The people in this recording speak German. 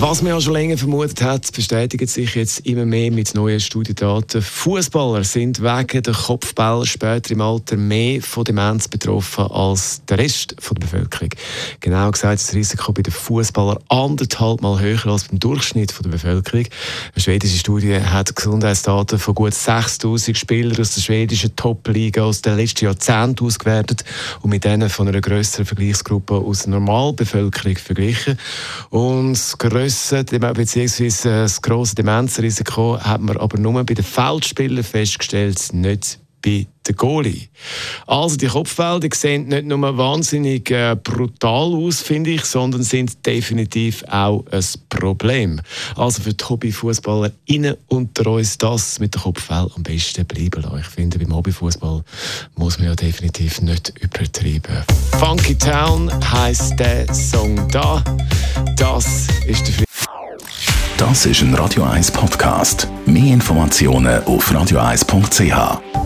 was man ja schon länger vermutet hat, bestätigt sich jetzt immer mehr mit neuen Studiendaten. Fußballer sind wegen der Kopfball später im Alter mehr von Demenz betroffen als der Rest der Bevölkerung. Genau gesagt ist das Risiko bei den Fußballern anderthalb Mal höher als beim Durchschnitt der Bevölkerung. Eine schwedische Studie hat Gesundheitsdaten von gut 6000 Spielern aus der schwedischen Top-Liga aus den letzten Jahrzehnten ausgewertet und mit denen von einer größeren Vergleichsgruppe aus der Normalbevölkerung verglichen. Und grössen, beziehungsweise äh, das grosse Demenzrisiko hat man aber nur bei den Feldspielern festgestellt, nicht bei den Goalie. Also die Kopfbälle sehen nicht nur wahnsinnig äh, brutal aus, finde ich, sondern sind definitiv auch ein Problem. Also für die Hobbyfußballer innen unter uns das mit den Kopfbällen am besten bleiben lassen. Ich finde, beim Hobbyfußball muss man ja definitiv nicht übertreiben. Funky Town heißt der Song da. Das ist der Das ist ein Radio 1 Podcast. Mehr Informationen auf radio1.ch.